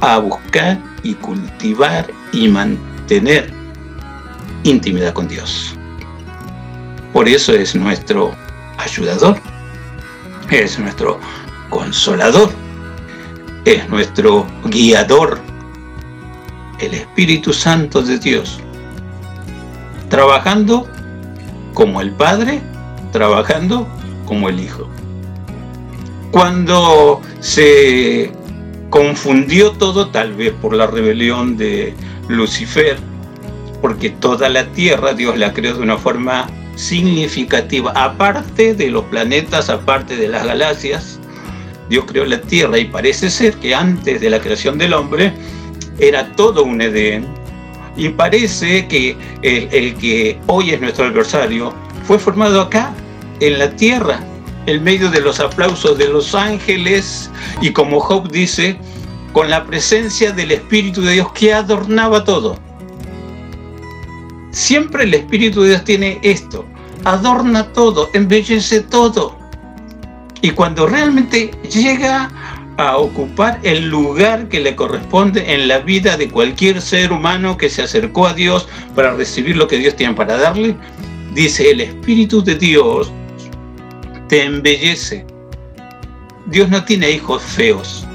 a buscar y cultivar y mantener intimidad con Dios. Por eso es nuestro ayudador, es nuestro consolador, es nuestro guiador, el Espíritu Santo de Dios, trabajando como el Padre, trabajando como el Hijo. Cuando se confundió todo, tal vez por la rebelión de Lucifer, porque toda la tierra Dios la creó de una forma significativa, aparte de los planetas, aparte de las galaxias, Dios creó la tierra y parece ser que antes de la creación del hombre era todo un Edén, y parece que el, el que hoy es nuestro adversario fue formado acá, en la tierra, en medio de los aplausos de los ángeles, y como Job dice, con la presencia del Espíritu de Dios que adornaba todo. Siempre el Espíritu de Dios tiene esto, adorna todo, embellece todo. Y cuando realmente llega a ocupar el lugar que le corresponde en la vida de cualquier ser humano que se acercó a Dios para recibir lo que Dios tiene para darle, dice el Espíritu de Dios te embellece. Dios no tiene hijos feos,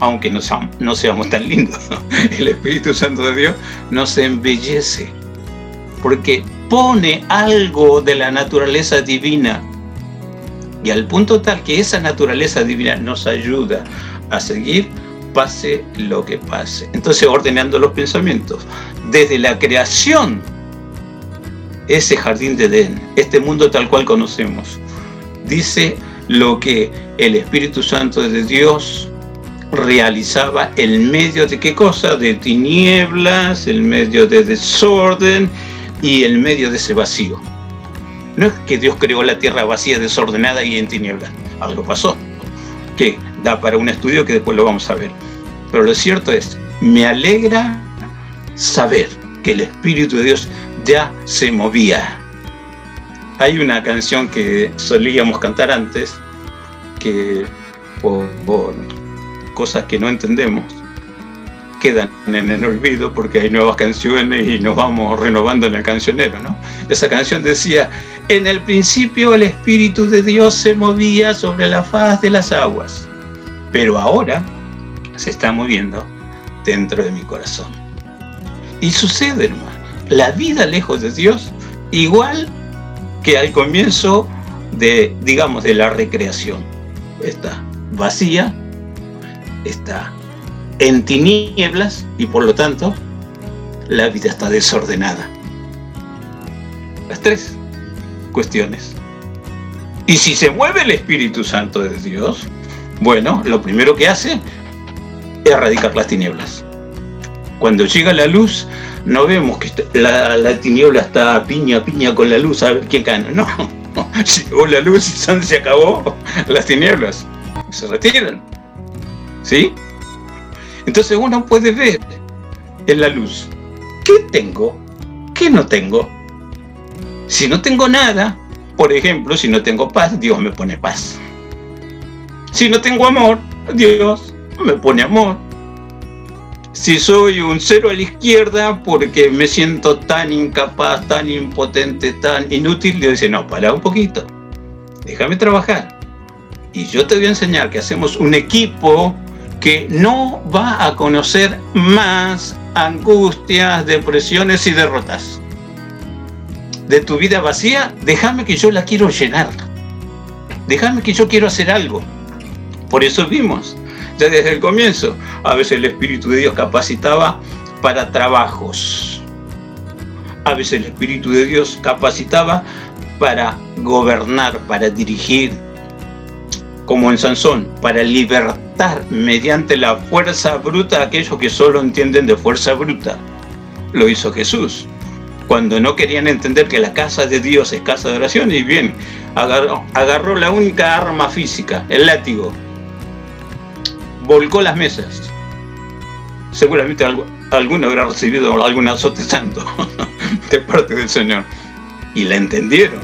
aunque no, seam- no seamos tan lindos. El Espíritu Santo de Dios nos embellece, porque pone algo de la naturaleza divina y al punto tal que esa naturaleza divina nos ayuda a seguir pase lo que pase. Entonces ordenando los pensamientos, desde la creación, ese jardín de Edén, este mundo tal cual conocemos, dice lo que el Espíritu Santo de Dios realizaba en medio de qué cosa? De tinieblas, en medio de desorden y en medio de ese vacío. No es que Dios creó la tierra vacía, desordenada y en tinieblas. Algo pasó. Que da para un estudio que después lo vamos a ver. Pero lo cierto es, me alegra saber que el Espíritu de Dios ya se movía. Hay una canción que solíamos cantar antes, que por, por cosas que no entendemos, quedan en el olvido porque hay nuevas canciones y nos vamos renovando en el cancionero, ¿no? Esa canción decía, en el principio el Espíritu de Dios se movía sobre la faz de las aguas, pero ahora se está moviendo dentro de mi corazón. Y sucede, hermano, la vida lejos de Dios, igual que al comienzo de, digamos, de la recreación. Está vacía, está en tinieblas y por lo tanto la vida está desordenada. Las tres cuestiones. Y si se mueve el Espíritu Santo de Dios, bueno, lo primero que hace es erradicar las tinieblas. Cuando llega la luz, no vemos que la, la tiniebla está piña piña con la luz a ver quién gana. No, llegó la luz y se acabó las tinieblas. Se retiran. ¿Sí? Entonces uno puede ver en la luz qué tengo, qué no tengo. Si no tengo nada, por ejemplo, si no tengo paz, Dios me pone paz. Si no tengo amor, Dios me pone amor. Si soy un cero a la izquierda porque me siento tan incapaz, tan impotente, tan inútil, Dios dice, no, para un poquito, déjame trabajar. Y yo te voy a enseñar que hacemos un equipo que no va a conocer más angustias, depresiones y derrotas. De tu vida vacía, déjame que yo la quiero llenar. Déjame que yo quiero hacer algo. Por eso vimos, desde el comienzo, a veces el Espíritu de Dios capacitaba para trabajos. A veces el Espíritu de Dios capacitaba para gobernar, para dirigir, como en Sansón, para libertar mediante la fuerza bruta a aquellos que solo entienden de fuerza bruta. Lo hizo Jesús. Cuando no querían entender que la casa de Dios es casa de oración, y bien, agarró la única arma física, el látigo, volcó las mesas. Seguramente algu- alguno habrá recibido algún azote santo de parte del Señor. Y la entendieron.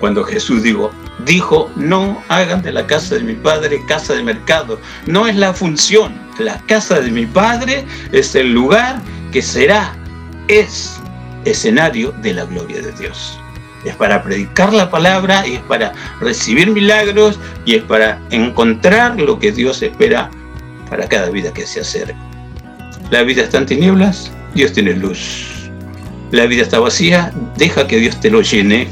Cuando Jesús dijo, dijo, no hagan de la casa de mi padre casa de mercado. No es la función. La casa de mi padre es el lugar que será, es escenario de la gloria de Dios. Es para predicar la palabra y es para recibir milagros y es para encontrar lo que Dios espera para cada vida que se acerca. La vida está en tinieblas, Dios tiene luz. La vida está vacía, deja que Dios te lo llene.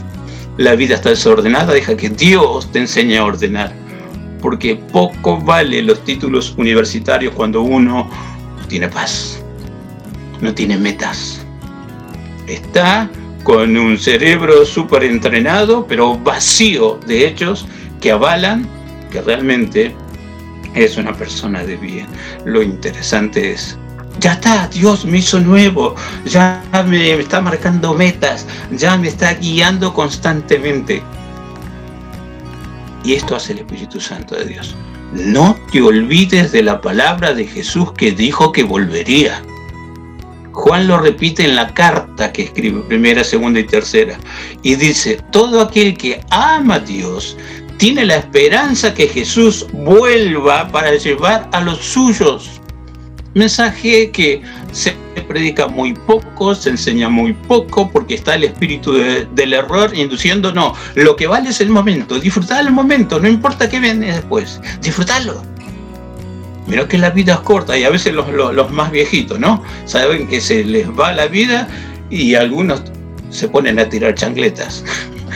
La vida está desordenada, deja que Dios te enseñe a ordenar. Porque poco vale los títulos universitarios cuando uno no tiene paz, no tiene metas. Está con un cerebro súper entrenado, pero vacío de hechos que avalan que realmente es una persona de bien. Lo interesante es, ya está, Dios me hizo nuevo, ya me está marcando metas, ya me está guiando constantemente. Y esto hace el Espíritu Santo de Dios. no te olvides de la palabra de Jesús que dijo que volvería. Juan lo repite en la carta que escribe, primera, segunda y tercera, y dice, todo aquel que ama a Dios tiene la esperanza que Jesús vuelva para llevar a los suyos. Mensaje que se predica muy poco, se enseña muy poco, porque está el espíritu de- del error induciendo, no, lo que vale es el momento, disfrutar el momento, no importa qué viene después, disfrutarlo. Mira que la vida es corta y a veces los, más viejitos, ¿no? Saben que se les va la vida y algunos se ponen a tirar chancletas,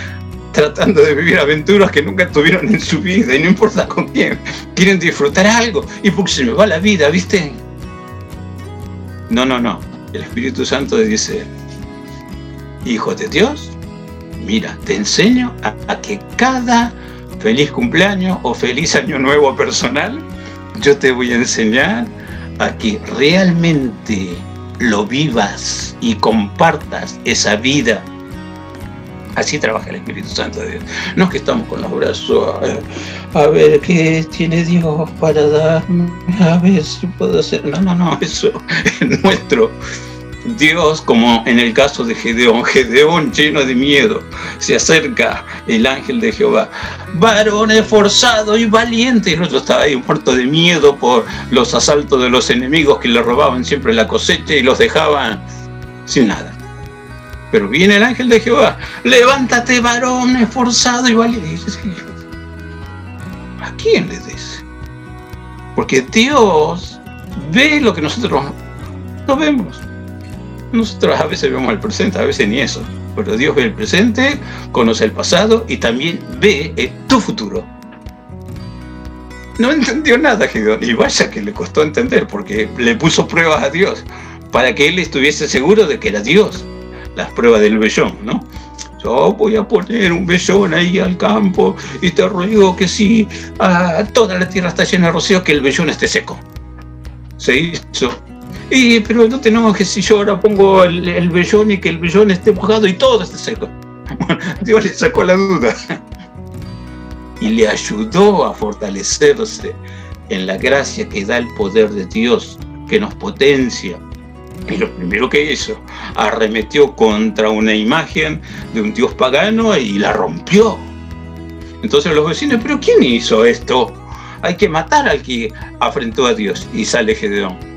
tratando de vivir aventuras que nunca tuvieron en su vida y no importa con quién. Quieren disfrutar algo y porque se me va la vida, ¿viste? No, no, no. El Espíritu Santo dice, Hijo de Dios, mira, te enseño a que cada feliz cumpleaños o feliz año nuevo personal, yo te voy a enseñar a que realmente lo vivas y compartas esa vida. Así trabaja el Espíritu Santo de Dios. No es que estamos con los brazos a, a ver qué tiene Dios para darme, a ver si puedo hacer. No, no, no, eso es nuestro. Dios, como en el caso de Gedeón, Gedeón lleno de miedo, se acerca el ángel de Jehová, varón esforzado y valiente, el otro estaba ahí muerto de miedo por los asaltos de los enemigos que le robaban siempre la cosecha y los dejaban sin nada. Pero viene el ángel de Jehová, levántate varón esforzado y valiente. ¿A quién le dice? Porque Dios ve lo que nosotros no vemos. Nosotros a veces vemos el presente, a veces ni eso. Pero Dios ve el presente, conoce el pasado y también ve eh, tu futuro. No entendió nada Gedeón. Y vaya que le costó entender, porque le puso pruebas a Dios, para que él estuviese seguro de que era Dios. Las pruebas del vellón, ¿no? Yo voy a poner un vellón ahí al campo y te ruego que si ah, toda la tierra está llena de rocío, que el vellón esté seco. Se hizo. Y, pero no te enojes si yo ahora pongo el, el vellón y que el vellón esté mojado y todo esté seco. Dios le sacó la duda y le ayudó a fortalecerse en la gracia que da el poder de Dios, que nos potencia. Y lo primero que hizo, arremetió contra una imagen de un dios pagano y la rompió. Entonces los vecinos, pero ¿quién hizo esto? Hay que matar al que afrentó a Dios. Y sale Gedeón.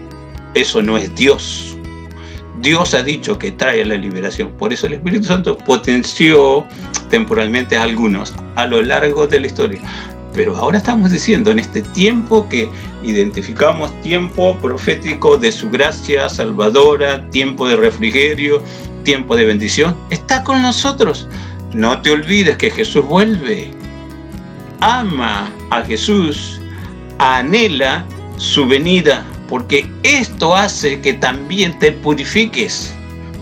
Eso no es Dios. Dios ha dicho que trae la liberación. Por eso el Espíritu Santo potenció temporalmente a algunos a lo largo de la historia. Pero ahora estamos diciendo en este tiempo que identificamos tiempo profético de su gracia salvadora, tiempo de refrigerio, tiempo de bendición, está con nosotros. No te olvides que Jesús vuelve. Ama a Jesús, anhela su venida, porque esto hace que también te purifiques,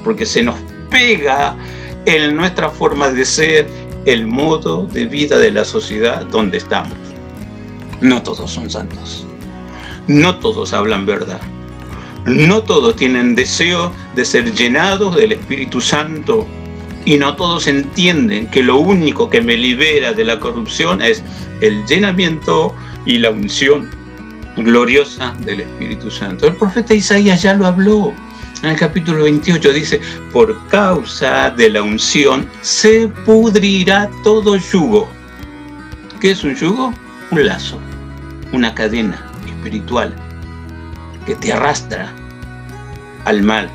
porque se nos pega en nuestra forma de ser el modo de vida de la sociedad donde estamos. No todos son santos. No todos hablan verdad. No todos tienen deseo de ser llenados del Espíritu Santo. Y no todos entienden que lo único que me libera de la corrupción es el llenamiento y la unción gloriosa del Espíritu Santo. El profeta Isaías ya lo habló. En el capítulo 28 dice, por causa de la unción se pudrirá todo yugo. ¿Qué es un yugo? Un lazo, una cadena espiritual que te arrastra al mal,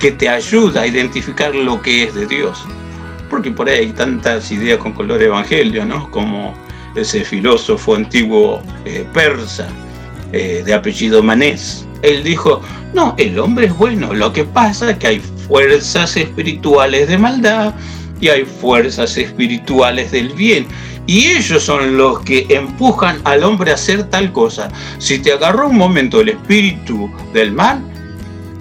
que te ayuda a identificar lo que es de Dios. Porque por ahí hay tantas ideas con color evangelio, ¿no? Como ese filósofo antiguo eh, persa eh, de apellido Manés. Él dijo, no, el hombre es bueno, lo que pasa es que hay fuerzas espirituales de maldad y hay fuerzas espirituales del bien. Y ellos son los que empujan al hombre a hacer tal cosa. Si te agarró un momento el espíritu del mal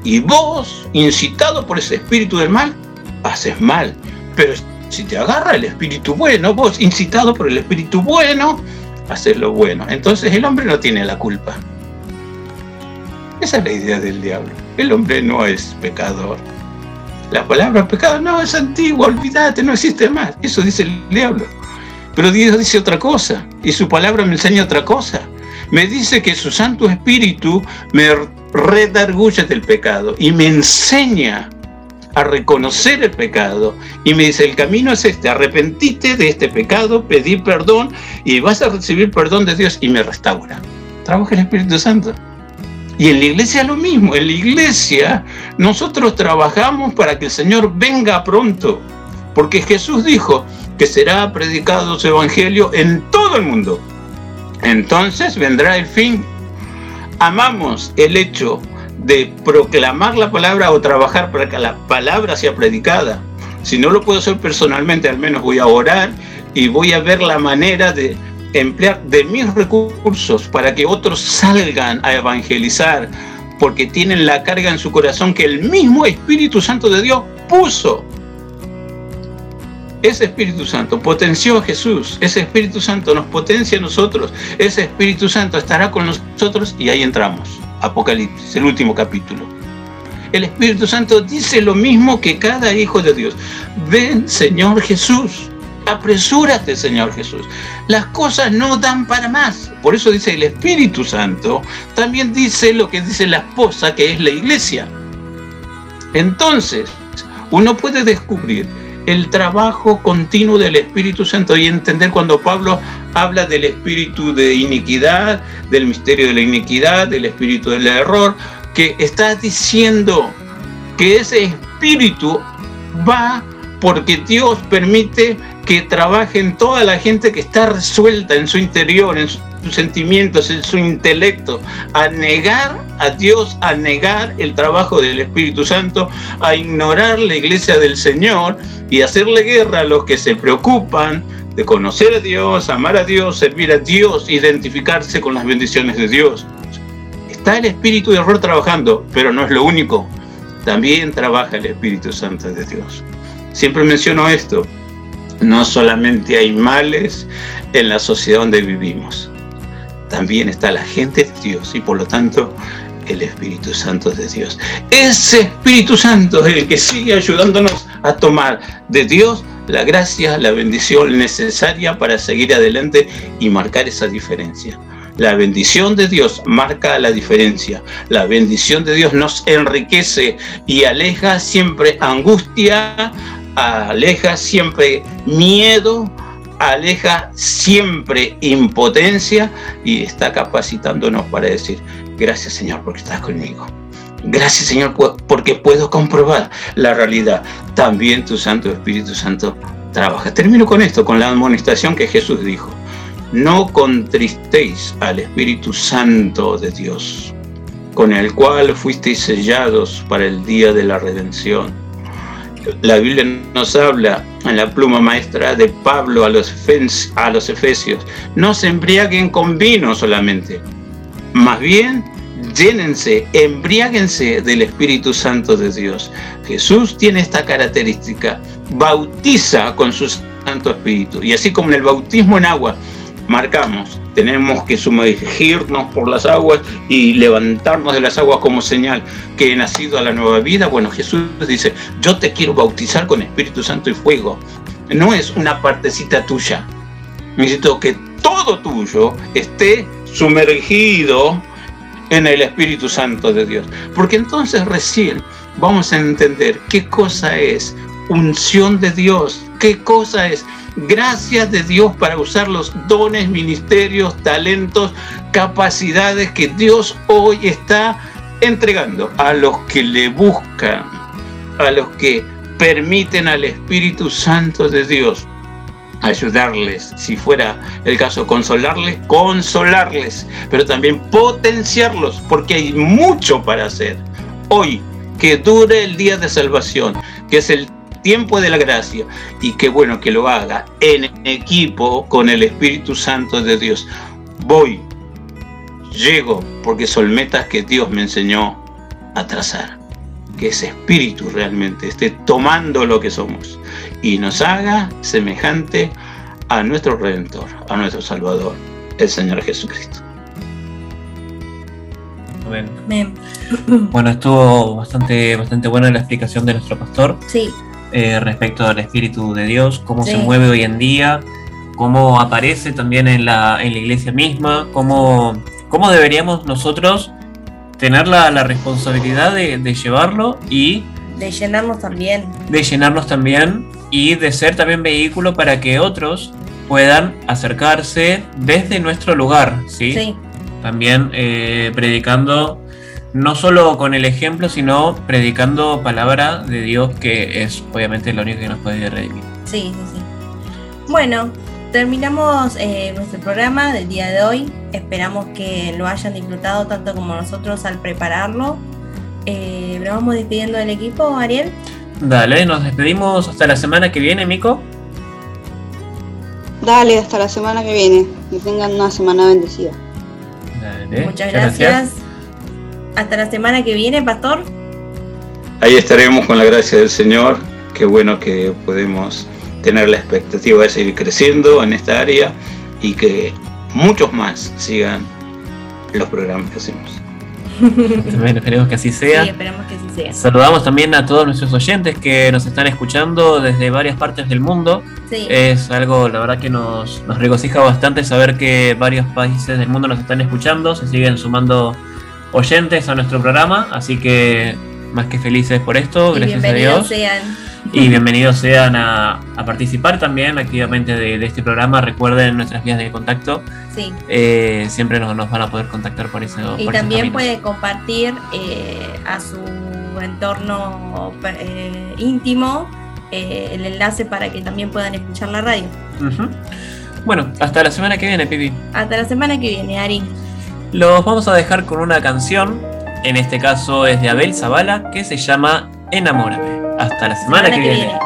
y vos, incitado por ese espíritu del mal, haces mal. Pero si te agarra el espíritu bueno, vos, incitado por el espíritu bueno, haces lo bueno. Entonces el hombre no tiene la culpa. Esa es la idea del diablo. El hombre no es pecador. La palabra pecado no es antigua, olvídate, no existe más. Eso dice el diablo. Pero Dios dice otra cosa. y su palabra me enseña otra cosa. Me dice que su Santo Espíritu me redarguye del pecado y me enseña a reconocer el pecado y me dice, el camino es este, arrepentite de este pecado, pedí perdón y vas a recibir perdón de Dios y me restaura. Trabaja el Espíritu Santo. Y en la iglesia lo mismo, en la iglesia nosotros trabajamos para que el Señor venga pronto, porque Jesús dijo que será predicado su evangelio en todo el mundo. Entonces vendrá el fin. Amamos el hecho de proclamar la palabra o trabajar para que la palabra sea predicada. Si no lo puedo hacer personalmente, al menos voy a orar y voy a ver la manera de emplear de mis recursos para que otros salgan a evangelizar, porque tienen la carga en su corazón que el mismo Espíritu Santo de Dios puso. Ese Espíritu Santo potenció a Jesús, ese Espíritu Santo nos potencia a nosotros, ese Espíritu Santo estará con nosotros y ahí entramos. Apocalipsis, el último capítulo. El Espíritu Santo dice lo mismo que cada hijo de Dios. Ven, Señor Jesús. Apresúrate, Señor Jesús. Las cosas no dan para más. Por eso dice el Espíritu Santo. También dice lo que dice la esposa, que es la iglesia. Entonces, uno puede descubrir el trabajo continuo del Espíritu Santo y entender cuando Pablo habla del espíritu de iniquidad, del misterio de la iniquidad, del espíritu del error, que está diciendo que ese espíritu va porque Dios permite que trabaje en toda la gente que está resuelta en su interior, en sus sentimientos, en su intelecto, a negar a Dios, a negar el trabajo del Espíritu Santo, a ignorar la iglesia del Señor y hacerle guerra a los que se preocupan de conocer a Dios, amar a Dios, servir a Dios, identificarse con las bendiciones de Dios. Está el Espíritu de error trabajando, pero no es lo único. También trabaja el Espíritu Santo de Dios. Siempre menciono esto. No solamente hay males en la sociedad donde vivimos, también está la gente de Dios y por lo tanto el Espíritu Santo de Dios. Ese Espíritu Santo es el que sigue ayudándonos a tomar de Dios la gracia, la bendición necesaria para seguir adelante y marcar esa diferencia. La bendición de Dios marca la diferencia. La bendición de Dios nos enriquece y aleja siempre angustia, aleja siempre miedo, aleja siempre impotencia y está capacitándonos para decir, gracias Señor porque estás conmigo. Gracias Señor porque puedo comprobar la realidad. También tu Santo Espíritu Santo trabaja. Termino con esto, con la amonestación que Jesús dijo. No contristéis al Espíritu Santo de Dios, con el cual fuisteis sellados para el día de la redención. La Biblia nos habla en la pluma maestra de Pablo a los, Efesios. No se embriaguen con vino solamente, más bien llénense, embriáguense del Espíritu Santo de Dios. Jesús tiene esta característica, bautiza con su Santo Espíritu. Y así como en el bautismo en agua marcamos, tenemos que sumergirnos por las aguas y levantarnos de las aguas como señal que he nacido a la nueva vida. Bueno, Jesús dice, yo te quiero bautizar con Espíritu Santo y fuego. No es una partecita tuya. Necesito que todo tuyo esté sumergido en el Espíritu Santo de Dios. Porque entonces recién vamos a entender qué cosa es unción de Dios, qué cosa es gracias de Dios para usar los dones, ministerios, talentos, capacidades que Dios hoy está entregando a los que le buscan, a los que permiten al Espíritu Santo de Dios ayudarles, si fuera el caso, consolarles, consolarles, pero también potenciarlos, porque hay mucho para hacer. Hoy, que dure el día de salvación, que es el tiempo de la gracia, y qué bueno que lo haga en equipo con el Espíritu Santo de Dios. Voy, llego, porque son metas que Dios me enseñó a trazar. Que ese espíritu realmente esté tomando lo que somos y nos haga semejante a nuestro Redentor, a nuestro Salvador, el Señor Jesucristo. Amén. Amén. Bueno, estuvo bastante, bastante buena la explicación de nuestro pastor Sí, eh, respecto al Espíritu de Dios, cómo se mueve hoy en día cómo aparece también en la, en la iglesia misma, cómo, cómo deberíamos nosotros tener la, la responsabilidad de, de llevarlo y De llenarnos también. de llenarnos también y de ser también vehículo para que otros puedan acercarse desde nuestro lugar, ¿sí? Sí, También eh, predicando no solo con el ejemplo, sino predicando palabra de Dios que es obviamente lo único que nos puede redimir. sí, sí, sí. Bueno, terminamos eh, nuestro programa del día de hoy. Esperamos que lo hayan disfrutado tanto como nosotros al prepararlo. Eh, nos vamos despidiendo del equipo, Ariel. Dale, nos despedimos hasta la semana que viene, Mico. Dale, hasta la semana que viene. Que tengan una semana bendecida. Dale, Muchas gracias. Hasta la semana que viene, Pastor. Ahí estaremos con la gracia del Señor. Qué bueno que podemos tener la expectativa de seguir creciendo en esta área y que muchos más sigan los programas que hacemos. También esperemos que así sea. Sí, que sí sea. Saludamos también a todos nuestros oyentes que nos están escuchando desde varias partes del mundo. Sí. Es algo, la verdad, que nos, nos regocija bastante saber que varios países del mundo nos están escuchando, se siguen sumando oyentes a nuestro programa, así que más que felices por esto, Y gracias a bienvenidos Dios. sean. Y bienvenidos sean a, a participar también activamente de, de este programa. Recuerden nuestras vías de contacto, Sí. eh, siempre nos, nos van a poder contactar por eso. Y por también puede compartir eh, a su entorno eh, íntimo eh, el enlace para que también puedan escuchar la radio. Bueno, hasta la semana que viene, Pipi. Hasta la semana que viene, Ari. Los vamos a dejar con una canción, en este caso es de Abel Zavala, que se llama Enamórame. Hasta la semana, que, viene.